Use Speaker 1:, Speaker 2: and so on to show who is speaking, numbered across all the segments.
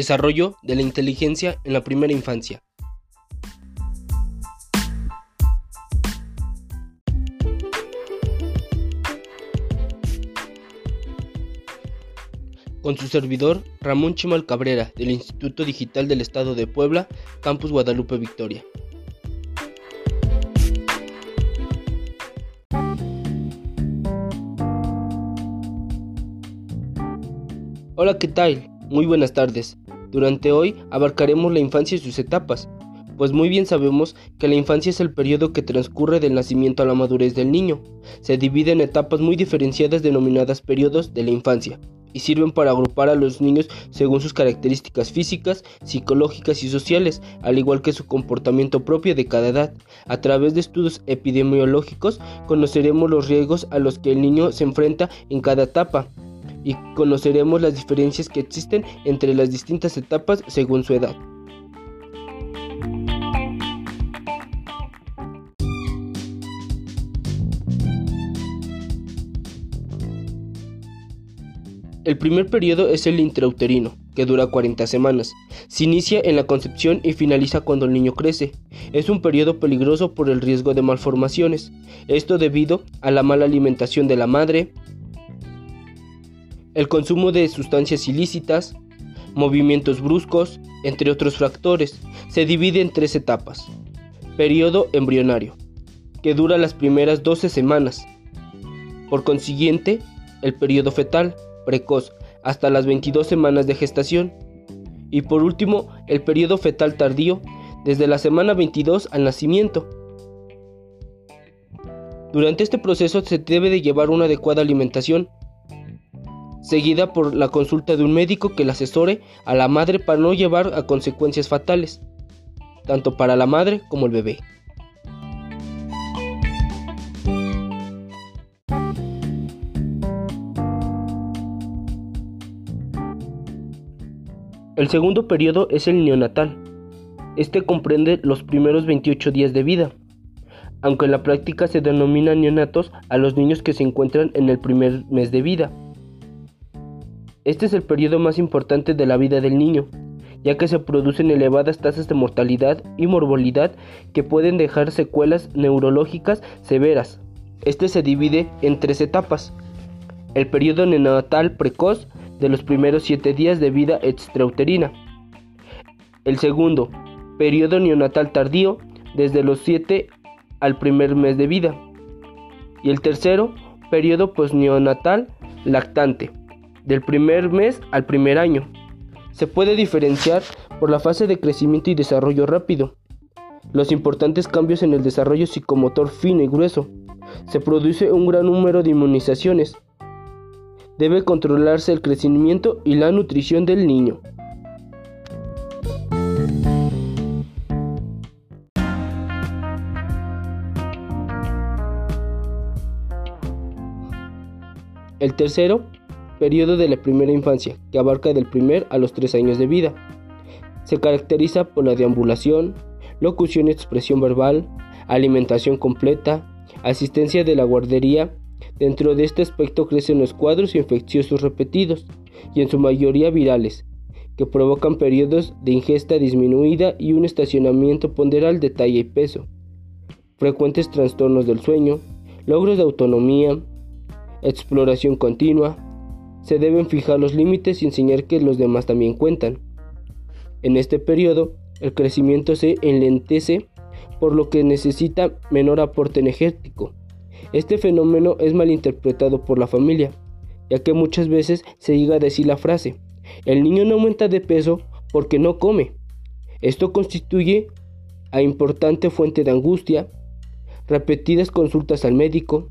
Speaker 1: Desarrollo de la inteligencia en la primera infancia. Con su servidor Ramón Chimal Cabrera del Instituto Digital del Estado de Puebla, Campus Guadalupe Victoria. Hola, ¿qué tal? Muy buenas tardes. Durante hoy abarcaremos la infancia y sus etapas, pues muy bien sabemos que la infancia es el periodo que transcurre del nacimiento a la madurez del niño. Se divide en etapas muy diferenciadas denominadas periodos de la infancia y sirven para agrupar a los niños según sus características físicas, psicológicas y sociales, al igual que su comportamiento propio de cada edad. A través de estudios epidemiológicos conoceremos los riesgos a los que el niño se enfrenta en cada etapa y conoceremos las diferencias que existen entre las distintas etapas según su edad. El primer periodo es el intrauterino, que dura 40 semanas. Se inicia en la concepción y finaliza cuando el niño crece. Es un periodo peligroso por el riesgo de malformaciones. Esto debido a la mala alimentación de la madre, el consumo de sustancias ilícitas, movimientos bruscos, entre otros factores. Se divide en tres etapas. Periodo embrionario, que dura las primeras 12 semanas. Por consiguiente, el periodo fetal, precoz, hasta las 22 semanas de gestación. Y por último, el periodo fetal tardío, desde la semana 22 al nacimiento. Durante este proceso se debe de llevar una adecuada alimentación seguida por la consulta de un médico que le asesore a la madre para no llevar a consecuencias fatales, tanto para la madre como el bebé. El segundo periodo es el neonatal. Este comprende los primeros 28 días de vida, aunque en la práctica se denomina neonatos a los niños que se encuentran en el primer mes de vida. Este es el periodo más importante de la vida del niño, ya que se producen elevadas tasas de mortalidad y morbilidad que pueden dejar secuelas neurológicas severas. Este se divide en tres etapas. El periodo neonatal precoz de los primeros 7 días de vida extrauterina. El segundo, periodo neonatal tardío desde los 7 al primer mes de vida. Y el tercero, periodo posneonatal lactante del primer mes al primer año. Se puede diferenciar por la fase de crecimiento y desarrollo rápido, los importantes cambios en el desarrollo psicomotor fino y grueso. Se produce un gran número de inmunizaciones. Debe controlarse el crecimiento y la nutrición del niño. El tercero periodo de la primera infancia, que abarca del primer a los tres años de vida. Se caracteriza por la deambulación, locución y expresión verbal, alimentación completa, asistencia de la guardería. Dentro de este aspecto crecen los cuadros infecciosos repetidos, y en su mayoría virales, que provocan periodos de ingesta disminuida y un estacionamiento ponderal de talla y peso, frecuentes trastornos del sueño, logros de autonomía, exploración continua, se deben fijar los límites y enseñar que los demás también cuentan. En este periodo, el crecimiento se enlentece, por lo que necesita menor aporte energético. Este fenómeno es malinterpretado por la familia, ya que muchas veces se llega a decir la frase, el niño no aumenta de peso porque no come. Esto constituye a importante fuente de angustia, repetidas consultas al médico,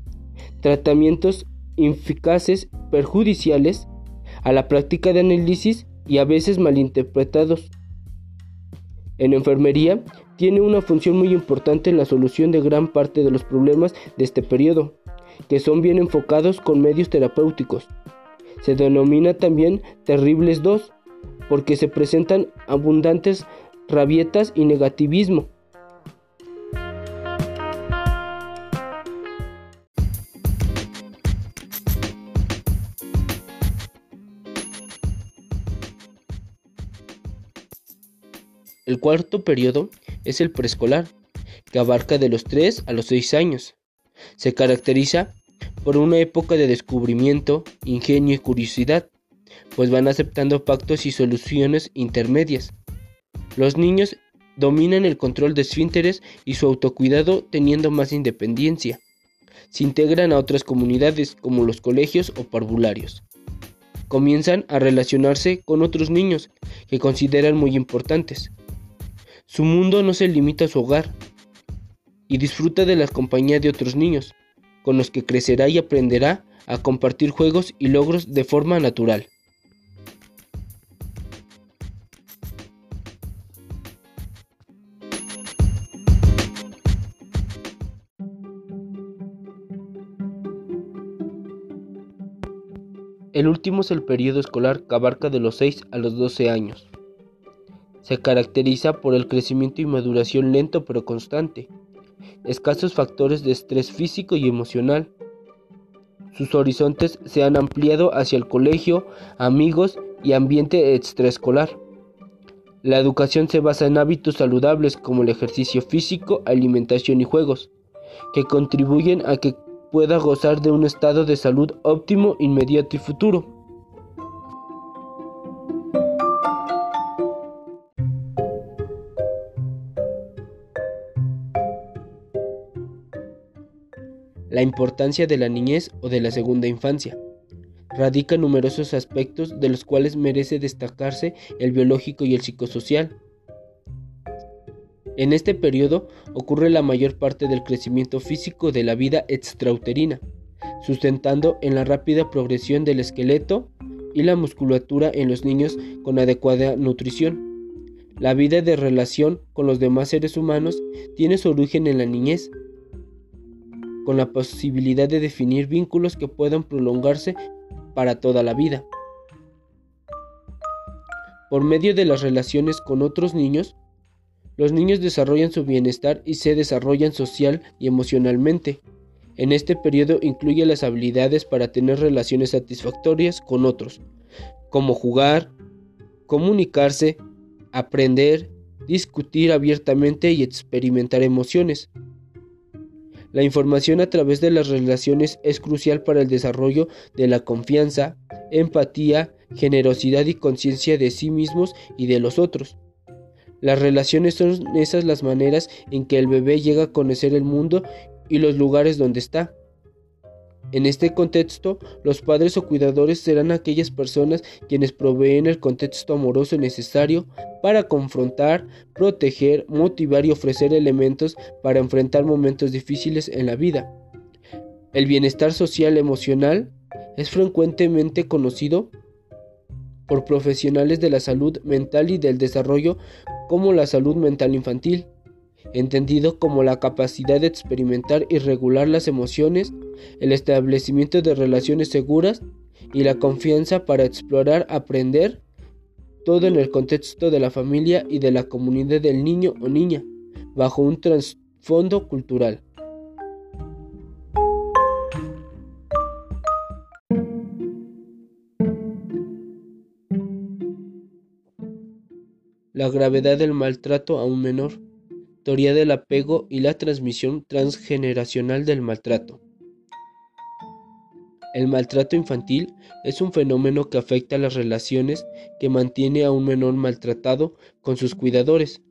Speaker 1: tratamientos ineficaces perjudiciales a la práctica de análisis y a veces malinterpretados. En enfermería tiene una función muy importante en la solución de gran parte de los problemas de este periodo, que son bien enfocados con medios terapéuticos. Se denomina también terribles 2 porque se presentan abundantes rabietas y negativismo. El cuarto periodo es el preescolar, que abarca de los 3 a los 6 años. Se caracteriza por una época de descubrimiento, ingenio y curiosidad, pues van aceptando pactos y soluciones intermedias. Los niños dominan el control de esfínteres y su autocuidado teniendo más independencia. Se integran a otras comunidades como los colegios o parvularios. Comienzan a relacionarse con otros niños que consideran muy importantes. Su mundo no se limita a su hogar y disfruta de la compañía de otros niños, con los que crecerá y aprenderá a compartir juegos y logros de forma natural. El último es el periodo escolar que abarca de los 6 a los 12 años. Se caracteriza por el crecimiento y maduración lento pero constante, escasos factores de estrés físico y emocional. Sus horizontes se han ampliado hacia el colegio, amigos y ambiente extraescolar. La educación se basa en hábitos saludables como el ejercicio físico, alimentación y juegos, que contribuyen a que pueda gozar de un estado de salud óptimo, inmediato y futuro. La importancia de la niñez o de la segunda infancia radica numerosos aspectos de los cuales merece destacarse el biológico y el psicosocial. En este periodo ocurre la mayor parte del crecimiento físico de la vida extrauterina, sustentando en la rápida progresión del esqueleto y la musculatura en los niños con adecuada nutrición. La vida de relación con los demás seres humanos tiene su origen en la niñez, con la posibilidad de definir vínculos que puedan prolongarse para toda la vida. Por medio de las relaciones con otros niños, los niños desarrollan su bienestar y se desarrollan social y emocionalmente. En este periodo incluye las habilidades para tener relaciones satisfactorias con otros, como jugar, comunicarse, aprender, discutir abiertamente y experimentar emociones. La información a través de las relaciones es crucial para el desarrollo de la confianza, empatía, generosidad y conciencia de sí mismos y de los otros. Las relaciones son esas las maneras en que el bebé llega a conocer el mundo y los lugares donde está. En este contexto, los padres o cuidadores serán aquellas personas quienes proveen el contexto amoroso necesario para confrontar, proteger, motivar y ofrecer elementos para enfrentar momentos difíciles en la vida. El bienestar social emocional es frecuentemente conocido por profesionales de la salud mental y del desarrollo como la salud mental infantil, entendido como la capacidad de experimentar y regular las emociones, el establecimiento de relaciones seguras y la confianza para explorar, aprender, todo en el contexto de la familia y de la comunidad del niño o niña, bajo un trasfondo cultural. la gravedad del maltrato a un menor, teoría del apego y la transmisión transgeneracional del maltrato. El maltrato infantil es un fenómeno que afecta las relaciones que mantiene a un menor maltratado con sus cuidadores.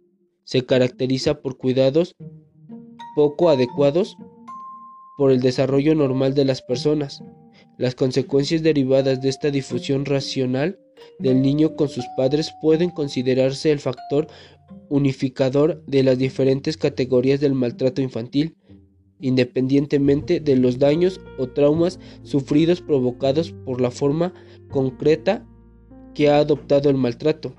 Speaker 1: Se caracteriza por cuidados poco adecuados por el desarrollo normal de las personas. Las consecuencias derivadas de esta difusión racional del niño con sus padres pueden considerarse el factor unificador de las diferentes categorías del maltrato infantil, independientemente de los daños o traumas sufridos provocados por la forma concreta que ha adoptado el maltrato.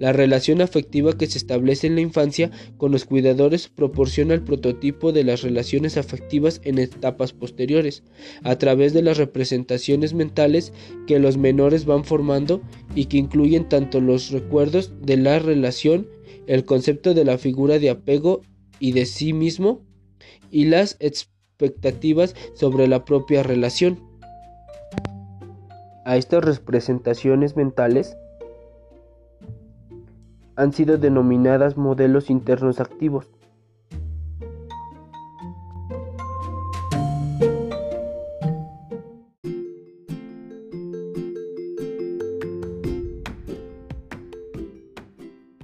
Speaker 1: La relación afectiva que se establece en la infancia con los cuidadores proporciona el prototipo de las relaciones afectivas en etapas posteriores, a través de las representaciones mentales que los menores van formando y que incluyen tanto los recuerdos de la relación, el concepto de la figura de apego y de sí mismo, y las expectativas sobre la propia relación. A estas representaciones mentales han sido denominadas modelos internos activos.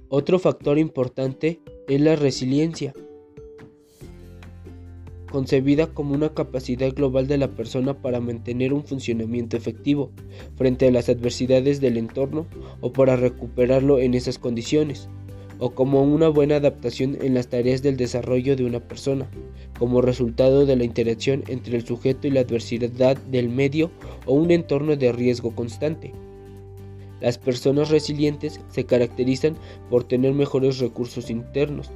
Speaker 1: Otro factor importante es la resiliencia, concebida como una capacidad global de la persona para mantener un funcionamiento efectivo frente a las adversidades del entorno o para recuperarlo en esas condiciones, o como una buena adaptación en las tareas del desarrollo de una persona, como resultado de la interacción entre el sujeto y la adversidad del medio o un entorno de riesgo constante. Las personas resilientes se caracterizan por tener mejores recursos internos,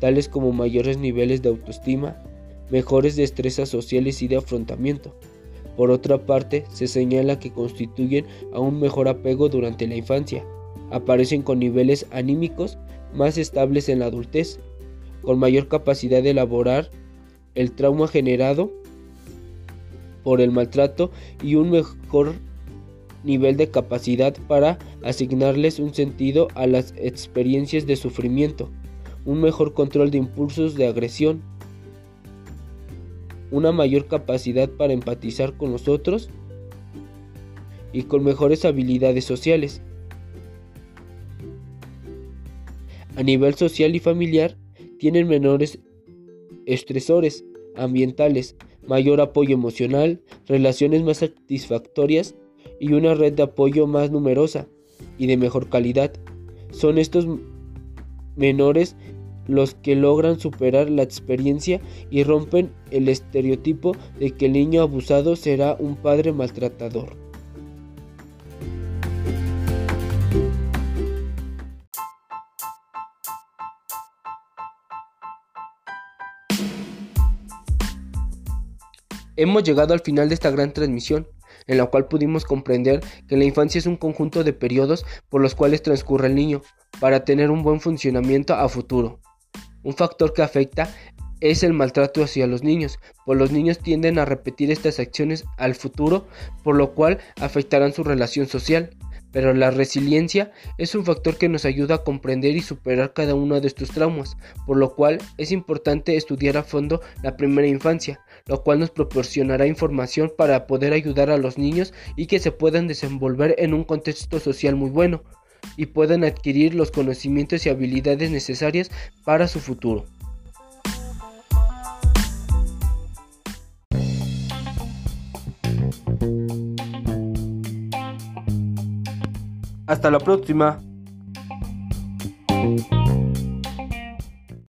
Speaker 1: tales como mayores niveles de autoestima, mejores destrezas sociales y de afrontamiento. Por otra parte, se señala que constituyen a un mejor apego durante la infancia. Aparecen con niveles anímicos más estables en la adultez, con mayor capacidad de elaborar el trauma generado por el maltrato y un mejor nivel de capacidad para asignarles un sentido a las experiencias de sufrimiento, un mejor control de impulsos de agresión, una mayor capacidad para empatizar con los otros y con mejores habilidades sociales. A nivel social y familiar, tienen menores estresores ambientales, mayor apoyo emocional, relaciones más satisfactorias y una red de apoyo más numerosa y de mejor calidad. Son estos menores los que logran superar la experiencia y rompen el estereotipo de que el niño abusado será un padre maltratador. Hemos llegado al final de esta gran transmisión en la cual pudimos comprender que la infancia es un conjunto de periodos por los cuales transcurre el niño para tener un buen funcionamiento a futuro. Un factor que afecta es el maltrato hacia los niños, pues los niños tienden a repetir estas acciones al futuro, por lo cual afectarán su relación social. Pero la resiliencia es un factor que nos ayuda a comprender y superar cada uno de estos traumas, por lo cual es importante estudiar a fondo la primera infancia, lo cual nos proporcionará información para poder ayudar a los niños y que se puedan desenvolver en un contexto social muy bueno y puedan adquirir los conocimientos y habilidades necesarias para su futuro. Hasta la próxima.